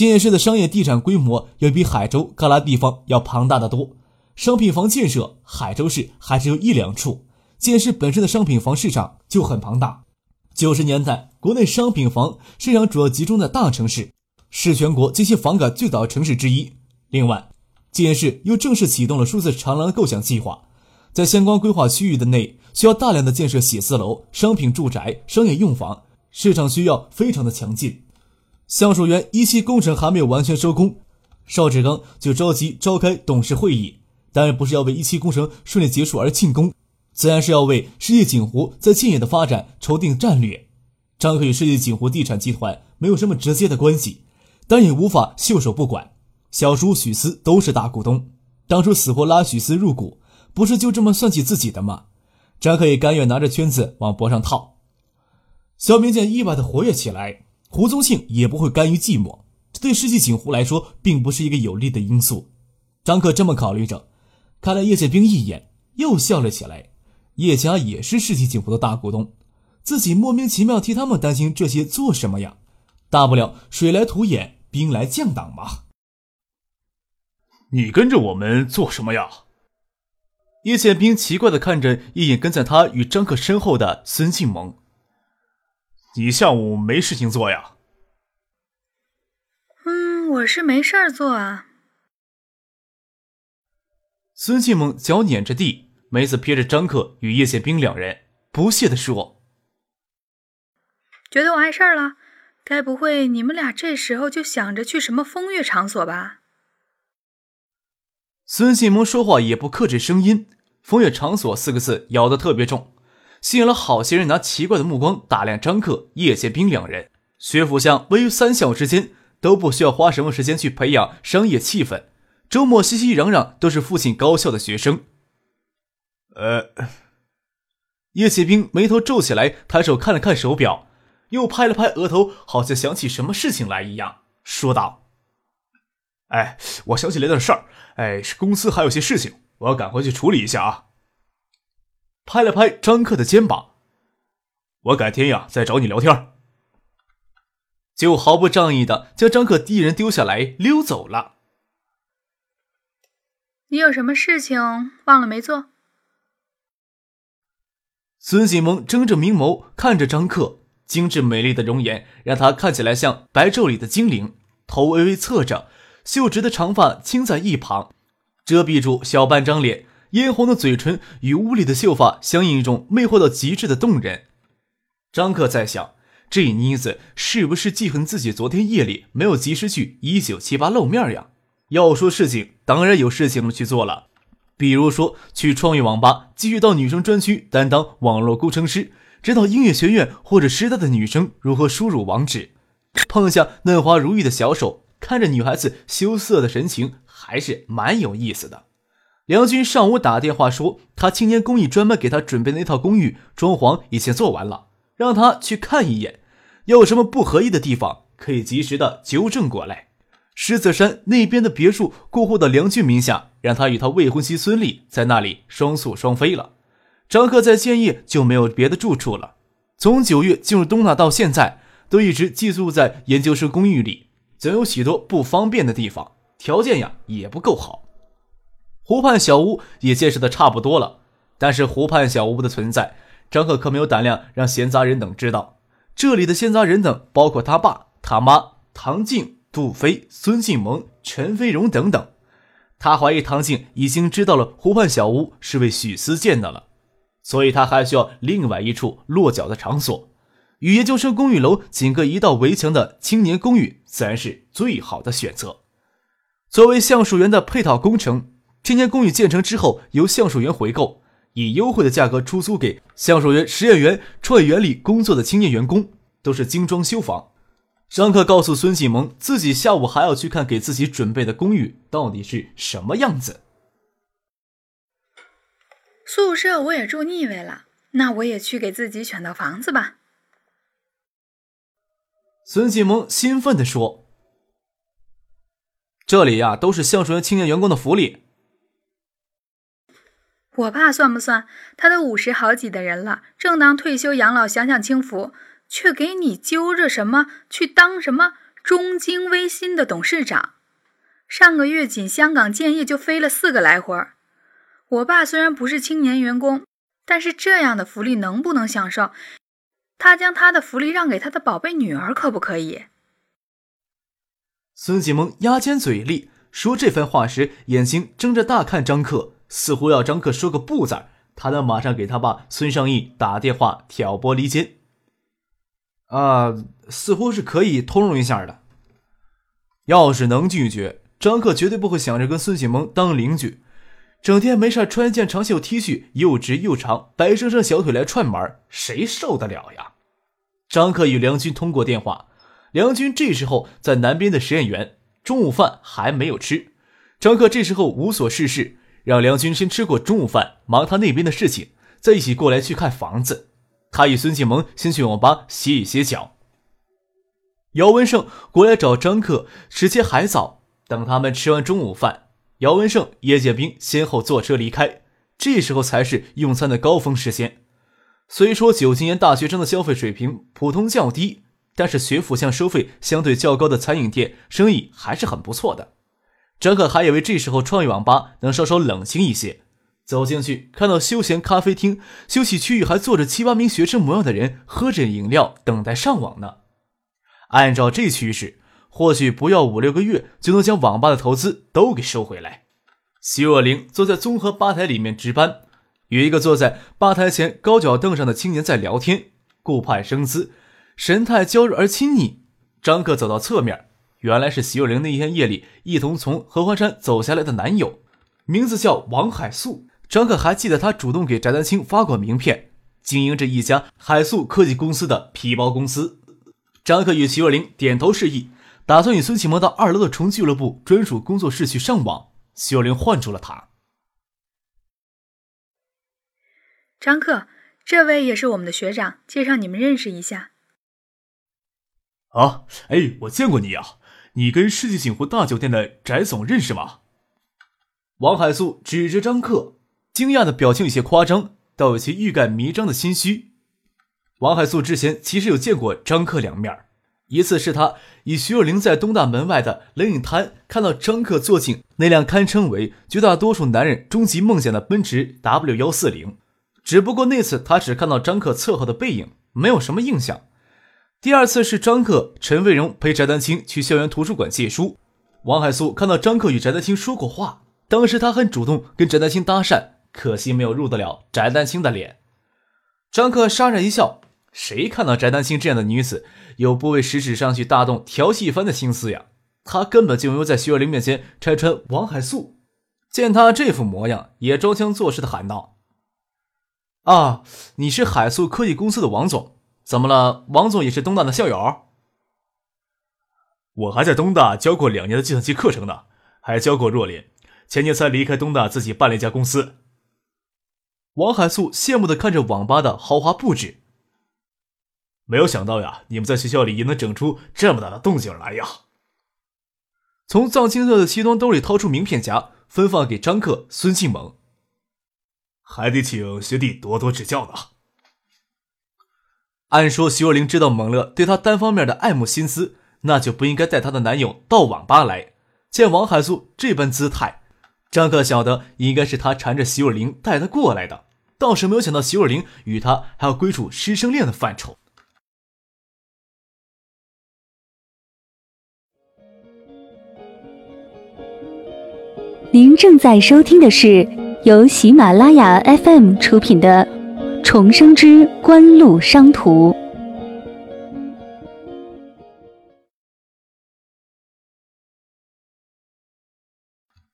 建市的商业地产规模要比海州旮旯地方要庞大的多，商品房建设海州市还只有一两处，建市本身的商品房市场就很庞大。九十年代，国内商品房市场主要集中在大城市，是全国进行房改最早的城市之一。另外，建市又正式启动了数字长廊的构想计划，在相关规划区域的内需要大量的建设写字楼、商品住宅、商业用房，市场需要非常的强劲。橡树园一期工程还没有完全收工，邵志刚就着急召开董事会议。当然不是要为一期工程顺利结束而庆功，自然是要为世界锦湖在建业的发展筹定战略。张克与世界锦湖地产集团没有什么直接的关系，但也无法袖手不管。小叔许思都是大股东，当初死活拉许思入股，不是就这么算计自己的吗？张克也甘愿拿着圈子往脖上套。小明见意外的活跃起来。胡宗庆也不会甘于寂寞，这对世纪锦湖来说并不是一个有利的因素。张克这么考虑着，看了叶剑兵一眼，又笑了起来。叶家也是世纪锦湖的大股东，自己莫名其妙替他们担心这些做什么呀？大不了水来土掩，兵来将挡嘛。你跟着我们做什么呀？叶剑兵奇怪的看着一眼跟在他与张克身后的孙庆萌。你下午没事情做呀？嗯，我是没事儿做啊。孙庆萌脚碾着地，梅子瞥着张克与叶宪兵两人，不屑的说：“觉得我碍事儿了？该不会你们俩这时候就想着去什么风月场所吧？”孙庆萌说话也不克制声音，“风月场所”四个字咬得特别重。吸引了好些人拿奇怪的目光打量张克、叶剑兵两人。学府巷位于三校之间，都不需要花什么时间去培养商业气氛。周末熙熙攘攘都是附近高校的学生。呃，叶剑兵眉头皱起来，抬手看了看手表，又拍了拍额头，好像想起什么事情来一样，说道：“哎，我想起来点事儿。哎，是公司还有些事情，我要赶回去处理一下啊。”拍了拍张克的肩膀，我改天呀再找你聊天。就毫不仗义的将张克一人丢下来溜走了。你有什么事情忘了没做？孙锦萌睁着明眸看着张克，精致美丽的容颜让他看起来像白昼里的精灵，头微微侧着，秀直的长发倾在一旁，遮蔽住小半张脸。嫣红的嘴唇与屋里的秀发相映，一种魅惑到极致的动人。张克在想，这妮子是不是记恨自己昨天夜里没有及时去一九七八露面呀？要说事情，当然有事情去做了，比如说去创业网吧继续到女生专区担当网络工程师，指导音乐学院或者师大的女生如何输入网址。碰下嫩滑如玉的小手，看着女孩子羞涩的神情，还是蛮有意思的。梁军上午打电话说，他青年公寓专门给他准备的那套公寓装潢已经做完了，让他去看一眼，有什么不合意的地方可以及时的纠正过来。狮子山那边的别墅过户到梁俊名下，让他与他未婚妻孙俪在那里双宿双飞了。张克在建业就没有别的住处了，从九月进入东大到现在，都一直寄宿在研究生公寓里，总有许多不方便的地方，条件呀也不够好。湖畔小屋也建设的差不多了，但是湖畔小屋的存在，张克可没有胆量让闲杂人等知道。这里的闲杂人等包括他爸、他妈、唐静、杜飞、孙静萌、陈飞荣等等。他怀疑唐静已经知道了湖畔小屋是为许思建的了，所以他还需要另外一处落脚的场所。与研究生公寓楼仅隔一道围墙的青年公寓，自然是最好的选择。作为橡树园的配套工程。青年公寓建成之后，由橡树园回购，以优惠的价格出租给橡树园实验园创业园里工作的青年员工，都是精装修房。张克告诉孙启萌，自己下午还要去看给自己准备的公寓到底是什么样子。宿舍我也住腻味了，那我也去给自己选套房子吧。孙继萌兴奋地说：“这里呀，都是橡树园青年员工的福利。我爸算不算？他都五十好几的人了，正当退休养老，享享清福。”却给你揪着什么去当什么中京微芯的董事长？上个月仅香港建业就飞了四个来回。我爸虽然不是青年员工，但是这样的福利能不能享受？他将他的福利让给他的宝贝女儿，可不可以？孙继萌牙尖嘴利说这番话时，眼睛睁着大看张克，似乎要张克说个不字，他能马上给他爸孙尚义打电话挑拨离间。啊，似乎是可以通融一下的。要是能拒绝，张克绝对不会想着跟孙启萌当邻居，整天没事穿一件长袖 T 恤，又直又长，白生生小腿来串门，谁受得了呀？张克与梁军通过电话，梁军这时候在南边的实验园，中午饭还没有吃。张克这时候无所事事，让梁军先吃过中午饭，忙他那边的事情，再一起过来去看房子。他与孙启萌先去网吧歇一歇脚。姚文胜过来找张克，时间还早。等他们吃完中午饭，姚文胜、叶剑兵先后坐车离开。这时候才是用餐的高峰时间。虽说九七年大学生的消费水平普通较低，但是学府巷收费相对较高的餐饮店生意还是很不错的。张克还以为这时候创意网吧能稍稍冷清一些。走进去，看到休闲咖啡厅休息区域还坐着七八名学生模样的人，喝着饮料，等待上网呢。按照这趋势，或许不要五六个月就能将网吧的投资都给收回来。徐若琳坐在综合吧台里面值班，与一个坐在吧台前高脚凳上的青年在聊天，顾盼生姿，神态娇弱而亲昵。张克走到侧面，原来是徐若琳那天夜里一同从合欢山走下来的男友，名字叫王海素。张克还记得，他主动给翟丹青发过名片，经营着一家海素科技公司的皮包公司。张克与徐若琳点头示意，打算与孙启萌到二楼的虫俱乐部专属工作室去上网。徐若琳唤住了他：“张克，这位也是我们的学长，介绍你们认识一下。”“啊，哎，我见过你啊，你跟世纪锦湖大酒店的翟总认识吗？”王海素指着张克。惊讶的表情有些夸张，倒有些欲盖弥彰的心虚。王海素之前其实有见过张克两面，一次是他以徐若琳在东大门外的冷饮摊看到张克坐进那辆堪称为绝大多数男人终极梦想的奔驰 W 幺四零，只不过那次他只看到张克侧后的背影，没有什么印象。第二次是张克、陈卫荣陪翟丹青去校园图书馆借书，王海素看到张克与翟丹青说过话，当时他很主动跟翟丹青搭讪。可惜没有入得了翟丹青的脸。张克杀然一笑：“谁看到翟丹青这样的女子，有不为食指上去大动调戏一番的心思呀？他根本就没有在徐若琳面前拆穿王海素。”见他这副模样，也装腔作势的喊道：“啊，你是海素科技公司的王总？怎么了？王总也是东大的校友？我还在东大教过两年的计算机课程呢，还教过若琳。前年才离开东大，自己办了一家公司。”王海素羡慕的看着网吧的豪华布置，没有想到呀，你们在学校里也能整出这么大的动静来呀！从藏青色的西装兜里掏出名片夹，分发给张克、孙庆萌，还得请学弟多多指教呢。按说徐若琳知道蒙乐对她单方面的爱慕心思，那就不应该带她的男友到网吧来。见王海素这般姿态。张克晓得应该是他缠着徐若琳带他过来的，倒是没有想到徐若琳与他还要归属师生恋的范畴。您正在收听的是由喜马拉雅 FM 出品的《重生之官路商途》。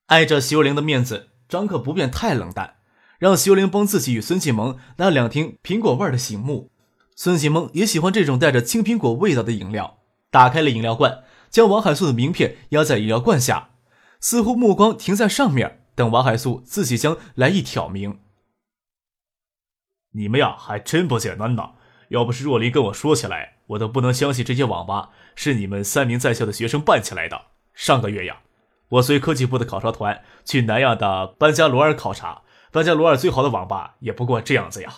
碍着徐若琳的面子，张克不便太冷淡，让徐若琳帮自己与孙启萌拿两听苹果味的醒目。孙启萌也喜欢这种带着青苹果味道的饮料，打开了饮料罐，将王海素的名片压在饮料罐下，似乎目光停在上面，等王海素自己将来意挑明。你们呀，还真不简单呐！要不是若琳跟我说起来，我都不能相信这些网吧是你们三名在校的学生办起来的。上个月呀，我随科技部的考察团去南亚的班加罗尔考察，班加罗尔最好的网吧也不过这样子呀。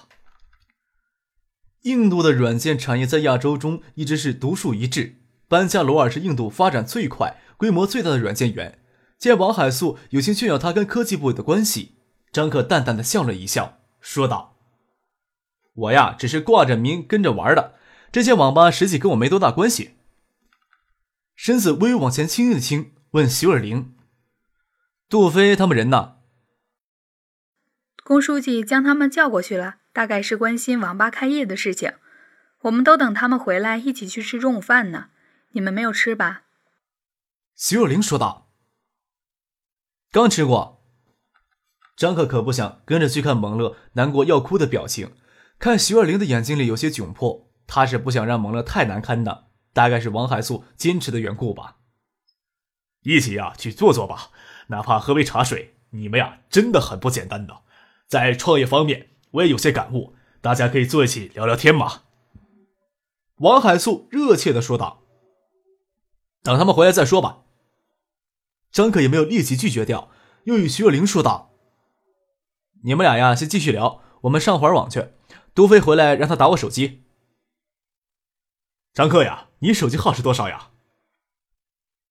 印度的软件产业在亚洲中一直是独树一帜，班加罗尔是印度发展最快、规模最大的软件园。见王海素有心炫耀他跟科技部的关系，张克淡淡的笑了一笑，说道。我呀，只是挂着名跟着玩的。这些网吧实际跟我没多大关系。身子微微往前倾了倾，问徐尔玲：“杜飞他们人呢？”龚书记将他们叫过去了，大概是关心网吧开业的事情。我们都等他们回来一起去吃中午饭呢。你们没有吃吧？徐尔玲说道：“刚吃过。”张克可不想跟着去看蒙乐难过要哭的表情。看徐二玲的眼睛里有些窘迫，他是不想让蒙乐太难堪的，大概是王海素坚持的缘故吧。一起呀，去坐坐吧，哪怕喝杯茶水。你们呀，真的很不简单的，在创业方面我也有些感悟，大家可以坐一起聊聊天嘛。王海素热切的说道：“等他们回来再说吧。”张可也没有立即拒绝掉，又与徐若琳说道：“你们俩呀，先继续聊，我们上会儿网去。”杜飞回来，让他打我手机。张克呀，你手机号是多少呀？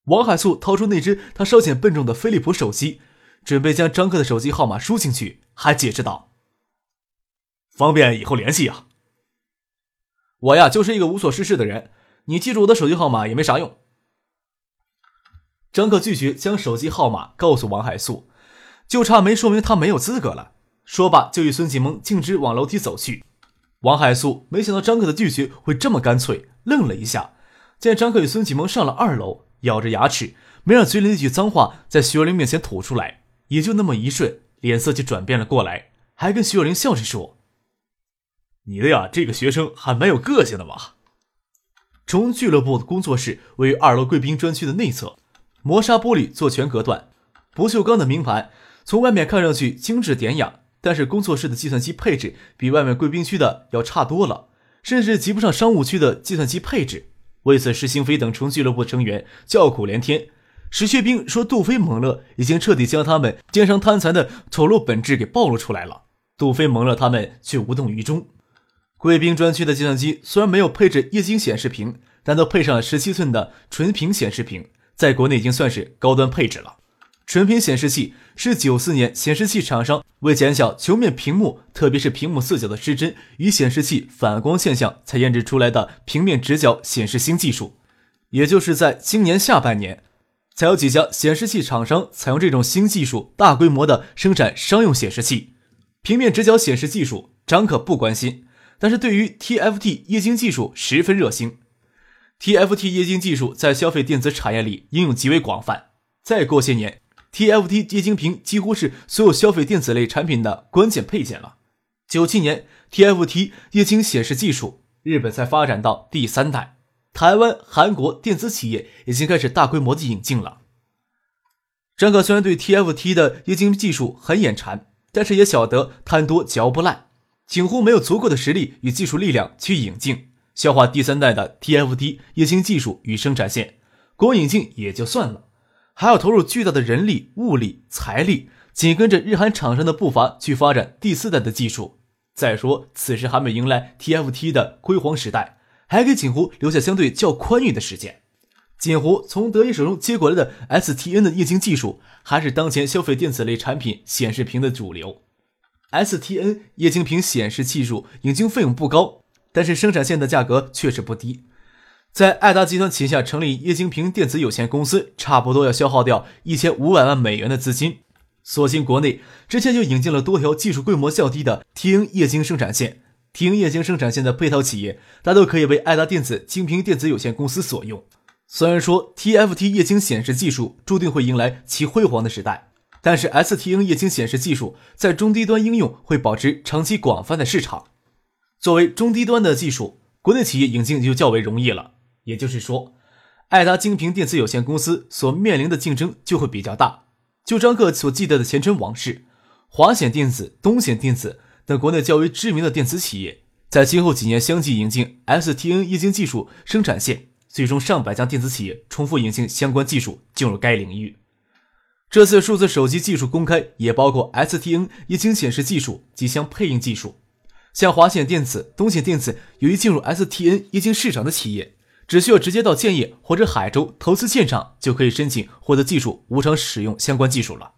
王海素掏出那只他稍显笨重的飞利浦手机，准备将张克的手机号码输进去，还解释道：“方便以后联系呀。”我呀，就是一个无所事事的人，你记住我的手机号码也没啥用。张克拒绝将手机号码告诉王海素，就差没说明他没有资格了。说罢，就与孙启蒙径直往楼梯走去。王海素没想到张克的拒绝会这么干脆，愣了一下。见张克与孙启蒙上了二楼，咬着牙齿没让嘴里那句脏话在徐若琳面前吐出来，也就那么一瞬，脸色就转变了过来，还跟徐若琳笑着说：“你的呀，这个学生还蛮有个性的嘛。”中俱乐部的工作室位于二楼贵宾专区的内侧，磨砂玻璃做全隔断，不锈钢的明盘，从外面看上去精致典雅。但是工作室的计算机配置比外面贵宾区的要差多了，甚至及不上商务区的计算机配置。为此，石兴飞等从俱乐部成员叫苦连天。石学兵说：“杜飞、蒙乐已经彻底将他们奸商贪财的丑陋本质给暴露出来了。”杜飞、蒙乐他们却无动于衷。贵宾专区的计算机虽然没有配置液晶显示屏，但都配上了十七寸的纯屏显示屏，在国内已经算是高端配置了。纯屏显示器是九四年显示器厂商为减小球面屏幕，特别是屏幕四角的失真与显示器反光现象，才研制出来的平面直角显示新技术。也就是在今年下半年，才有几家显示器厂商采用这种新技术，大规模的生产商用显示器。平面直角显示技术，张可不关心，但是对于 TFT 液晶技术十分热心。TFT 液晶技术在消费电子产业里应用极为广泛。再过些年，TFT 液晶屏几乎是所有消费电子类产品的关键配件了。九七年，TFT 液晶显示技术日本才发展到第三代，台湾、韩国电子企业已经开始大规模的引进了。张可虽然对 TFT 的液晶技术很眼馋，但是也晓得贪多嚼不烂，几乎没有足够的实力与技术力量去引进消化第三代的 TFT 液晶技术与生产线，光引进也就算了。还要投入巨大的人力、物力、财力，紧跟着日韩厂商的步伐去发展第四代的技术。再说，此时还没迎来 TFT 的辉煌时代，还给锦湖留下相对较宽裕的时间。锦湖从德意手中接过来的 STN 的液晶技术，还是当前消费电子类产品显示屏的主流。STN 液晶屏显示技术引进费用不高，但是生产线的价格确实不低。在爱达集团旗下成立液晶屏电子有限公司，差不多要消耗掉一千五百万美元的资金。所幸国内之前就引进了多条技术规模较低的 TN 液晶生产线，TN 液晶生产线的配套企业大都可以为爱达电子晶屏电子有限公司所用。虽然说 TFT 液晶显示技术注定会迎来其辉煌的时代，但是 STN 液晶显示技术在中低端应用会保持长期广泛的市场。作为中低端的技术，国内企业引进就较为容易了。也就是说爱达精平电子有限公司所面临的竞争就会比较大。就张克所记得的前尘往事，华显电子、东显电子等国内较为知名的电子企业，在今后几年相继引进 STN 液晶技术生产线，最终上百家电子企业重复引进相关技术进入该领域。这次数字手机技术公开也包括 STN 液晶显示技术及相配应技术。像华显电子、东显电子，由于进入 STN 液晶市场的企业。只需要直接到建业或者海州投资建厂，就可以申请获得技术无偿使用相关技术了。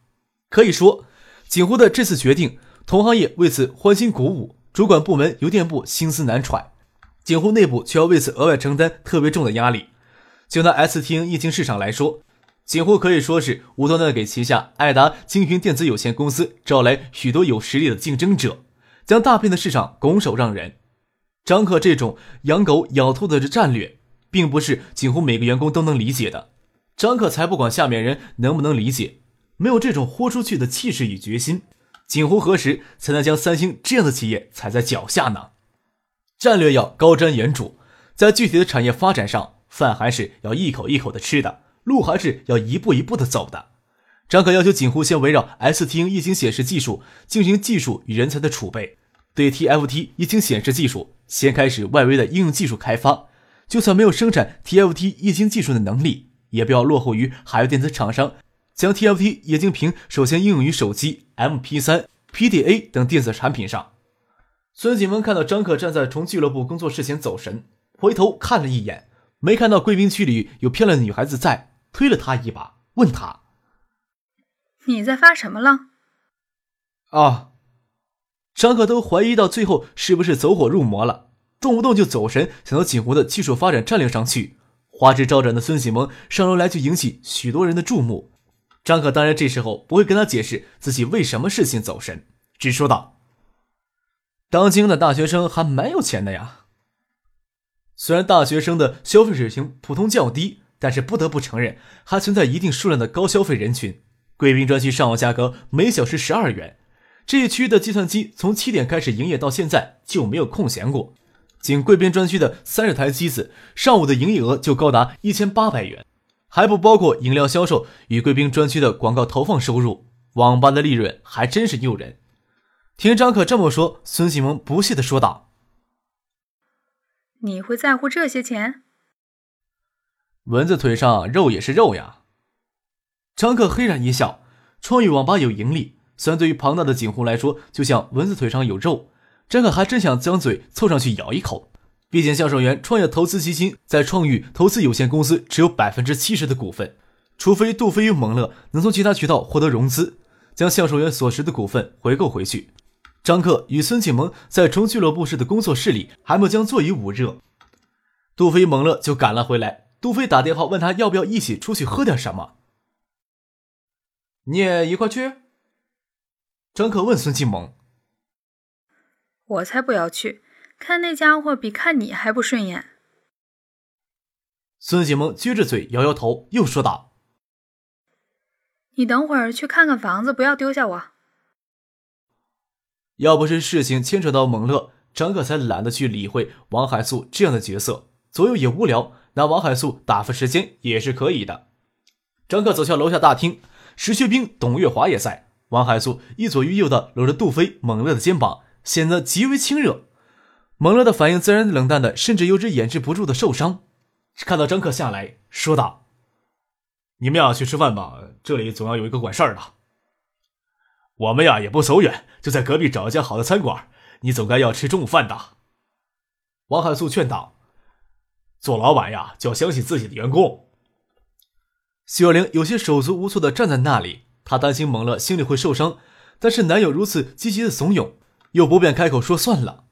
可以说，景湖的这次决定，同行业为此欢欣鼓舞，主管部门邮电部心思难揣，景湖内部却要为此额外承担特别重的压力。就拿 STN 液晶市场来说，景湖可以说是无端端给旗下爱达精云电子有限公司招来许多有实力的竞争者，将大片的市场拱手让人。张克这种养狗咬兔子的战略。并不是几乎每个员工都能理解的，张克才不管下面人能不能理解，没有这种豁出去的气势与决心，锦湖何时才能将三星这样的企业踩在脚下呢？战略要高瞻远瞩，在具体的产业发展上，饭还是要一口一口的吃的，路还是要一步一步的走的。张可要求锦湖先围绕 STN 液晶显示技术进行技术与人才的储备，对 TFT 液晶显示技术先开始外围的应用技术开发。就算没有生产 TFT 液晶技术的能力，也不要落后于海外电子厂商，将 TFT 液晶屏首先应用于手机、MP3、PDA 等电子产品上。孙景文看到张克站在从俱乐部工作室前走神，回头看了一眼，没看到贵宾区里有漂亮的女孩子在，推了他一把，问他：“你在发什么愣？”啊，张克都怀疑到最后是不是走火入魔了。动不动就走神，想到锦湖的技术发展战略上去。花枝招展的孙启蒙上楼来就引起许多人的注目。张可当然这时候不会跟他解释自己为什么事情走神，只说道：“当今的大学生还蛮有钱的呀。虽然大学生的消费水平普通较低，但是不得不承认，还存在一定数量的高消费人群。贵宾专区上网价格每小时十二元，这一区的计算机从七点开始营业到现在就没有空闲过。”仅贵宾专区的三十台机子，上午的营业额就高达一千八百元，还不包括饮料销售与贵宾专区的广告投放收入。网吧的利润还真是诱人。听张可这么说，孙启蒙不屑地说道：“你会在乎这些钱？蚊子腿上肉也是肉呀。”张克嘿然一笑：“创意网吧有盈利，虽然对于庞大的景湖来说，就像蚊子腿上有肉。”张可还真想将嘴凑上去咬一口，毕竟销售员创业投资基金在创域投资有限公司持有百分之七十的股份，除非杜飞与蒙乐能从其他渠道获得融资，将销售员所持的股份回购回去。张克与孙启蒙在重俱乐部式的工作室里还没将座椅捂热，杜飞、蒙乐就赶了回来。杜飞打电话问他要不要一起出去喝点什么，你也一块去？张克问孙启蒙。我才不要去，看那家伙比看你还不顺眼。孙启蒙撅着嘴摇摇头，又说道：“你等会儿去看看房子，不要丢下我。”要不是事情牵扯到蒙乐，张克才懒得去理会王海素这样的角色，左右也无聊，拿王海素打发时间也是可以的。张克走向楼下大厅，石学兵、董月华也在。王海素一左一右的搂着杜飞、猛乐的肩膀。显得极为亲热，蒙乐的反应自然冷淡的，甚至有只掩饰不住的受伤。看到张克下来说道：“你们俩去吃饭吧，这里总要有一个管事儿的。我们呀也不走远，就在隔壁找一家好的餐馆。你总该要吃中午饭的。”王海素劝道：“做老板呀，就要相信自己的员工。”徐若琳有些手足无措的站在那里，她担心蒙乐心里会受伤。但是男友如此积极的怂恿，又不便开口说算了。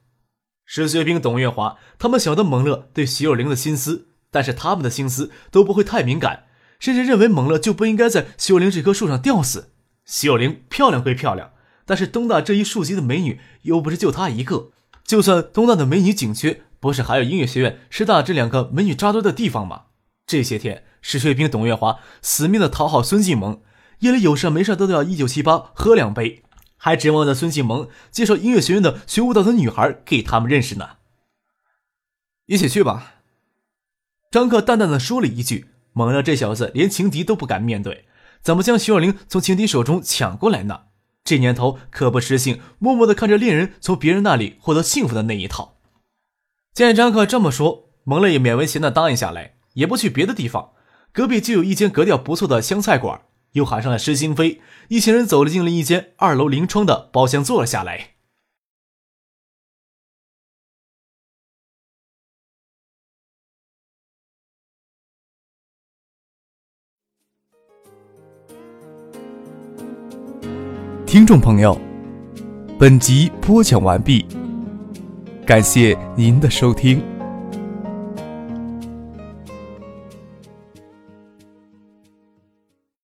石学兵、董月华他们晓得蒙乐对徐有灵的心思，但是他们的心思都不会太敏感，甚至认为蒙乐就不应该在徐有灵这棵树上吊死。徐有灵漂亮归漂亮，但是东大这一树级的美女又不是就她一个。就算东大的美女紧缺，不是还有音乐学院、师大这两个美女扎堆的地方吗？这些天，石学兵、董月华死命的讨好孙继萌。夜里有事没事都要一九七八喝两杯，还指望着孙启萌介绍音乐学院的学舞蹈的女孩给他们认识呢。一起去吧。张克淡淡的说了一句：“蒙了这小子连情敌都不敢面对，怎么将徐若琳从情敌手中抢过来呢？这年头可不识性默默的看着恋人从别人那里获得幸福的那一套。”见张克这么说，蒙了也勉为其难答应下来，也不去别的地方。隔壁就有一间格调不错的湘菜馆，又喊上了施新飞，一行人走了进了一间二楼临窗的包厢，坐了下来。听众朋友，本集播讲完毕，感谢您的收听。